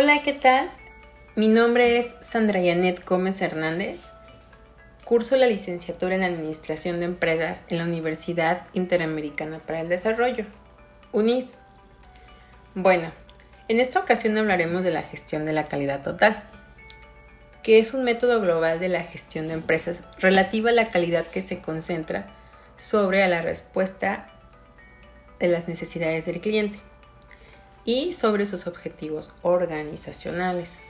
Hola, ¿qué tal? Mi nombre es Sandra Yanet Gómez Hernández. Curso la licenciatura en Administración de Empresas en la Universidad Interamericana para el Desarrollo, UNID. Bueno, en esta ocasión hablaremos de la gestión de la calidad total, que es un método global de la gestión de empresas relativa a la calidad que se concentra sobre la respuesta de las necesidades del cliente y sobre sus objetivos organizacionales.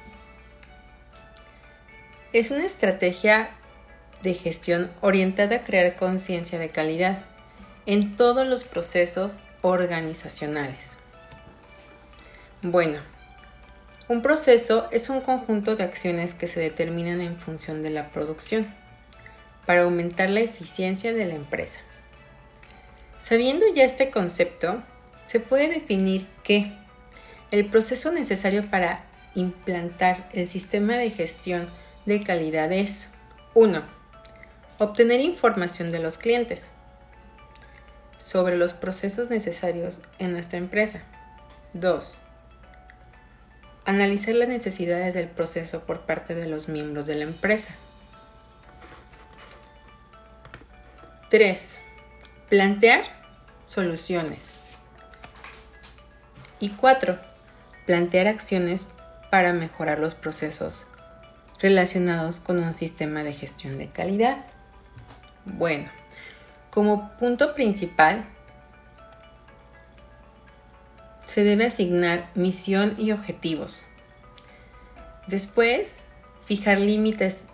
Es una estrategia de gestión orientada a crear conciencia de calidad en todos los procesos organizacionales. Bueno, un proceso es un conjunto de acciones que se determinan en función de la producción para aumentar la eficiencia de la empresa. Sabiendo ya este concepto, se puede definir que el proceso necesario para implantar el sistema de gestión de calidad es 1. Obtener información de los clientes sobre los procesos necesarios en nuestra empresa. 2. Analizar las necesidades del proceso por parte de los miembros de la empresa. 3. Plantear soluciones. Y 4. Plantear acciones para mejorar los procesos relacionados con un sistema de gestión de calidad. Bueno, como punto principal, se debe asignar misión y objetivos. Después, fijar límites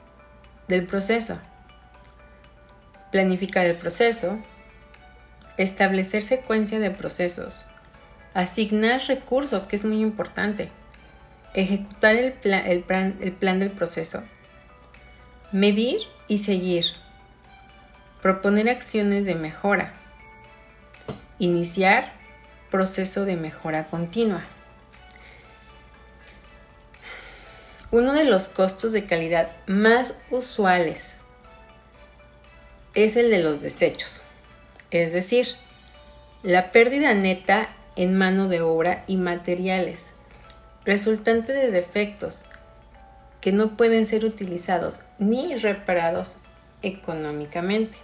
del proceso planificar el proceso, establecer secuencia de procesos, asignar recursos, que es muy importante, ejecutar el, el, plan, el plan del proceso, medir y seguir, proponer acciones de mejora, iniciar proceso de mejora continua. Uno de los costos de calidad más usuales es el de los desechos, es decir, la pérdida neta en mano de obra y materiales, resultante de defectos que no pueden ser utilizados ni reparados económicamente.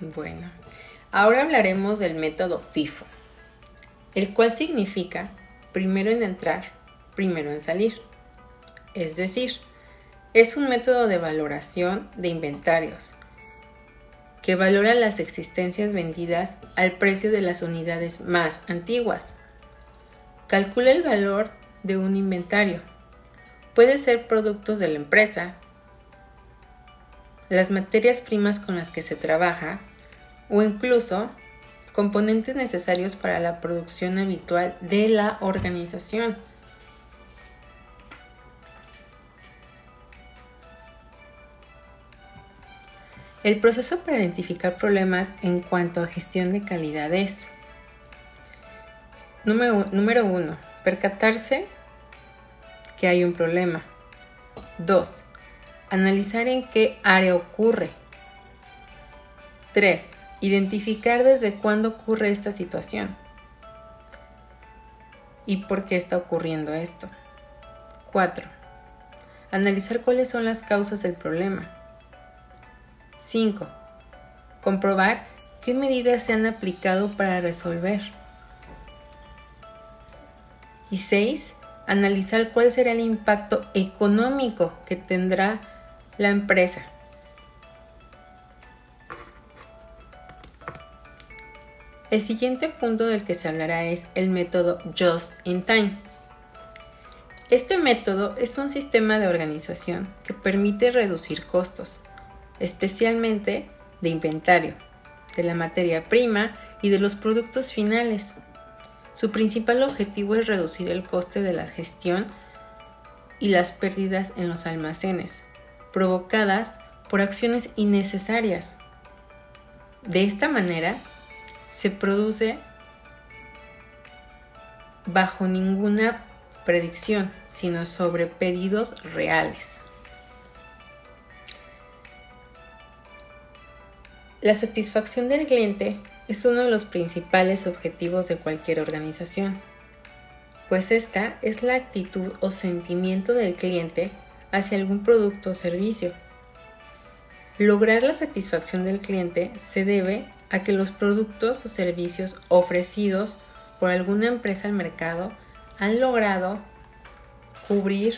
Bueno, ahora hablaremos del método FIFO, el cual significa primero en entrar, primero en salir. Es decir, es un método de valoración de inventarios que valora las existencias vendidas al precio de las unidades más antiguas. Calcula el valor de un inventario. Puede ser productos de la empresa, las materias primas con las que se trabaja o incluso componentes necesarios para la producción habitual de la organización. El proceso para identificar problemas en cuanto a gestión de calidad es número, uno, percatarse que hay un problema. 2. Analizar en qué área ocurre. 3. Identificar desde cuándo ocurre esta situación y por qué está ocurriendo esto. 4. Analizar cuáles son las causas del problema. 5. Comprobar qué medidas se han aplicado para resolver. Y 6. Analizar cuál será el impacto económico que tendrá la empresa. El siguiente punto del que se hablará es el método Just in Time. Este método es un sistema de organización que permite reducir costos, especialmente de inventario, de la materia prima y de los productos finales. Su principal objetivo es reducir el coste de la gestión y las pérdidas en los almacenes, provocadas por acciones innecesarias. De esta manera, se produce bajo ninguna predicción, sino sobre pedidos reales. La satisfacción del cliente es uno de los principales objetivos de cualquier organización. pues esta es la actitud o sentimiento del cliente hacia algún producto o servicio. Lograr la satisfacción del cliente se debe a que los productos o servicios ofrecidos por alguna empresa al mercado han logrado cubrir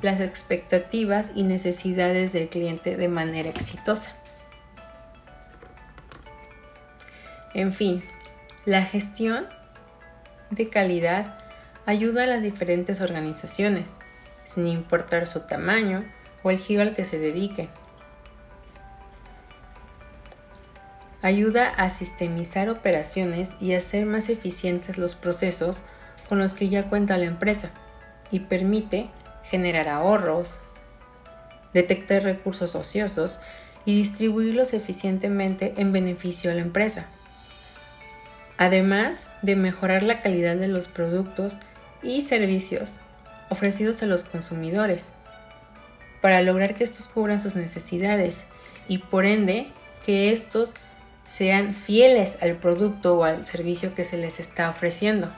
las expectativas y necesidades del cliente de manera exitosa. En fin, la gestión de calidad ayuda a las diferentes organizaciones, sin importar su tamaño o el giro al que se dedique. Ayuda a sistemizar operaciones y hacer más eficientes los procesos con los que ya cuenta la empresa y permite generar ahorros, detectar recursos ociosos y distribuirlos eficientemente en beneficio a la empresa. Además de mejorar la calidad de los productos y servicios ofrecidos a los consumidores, para lograr que estos cubran sus necesidades y por ende que estos sean fieles al producto o al servicio que se les está ofreciendo.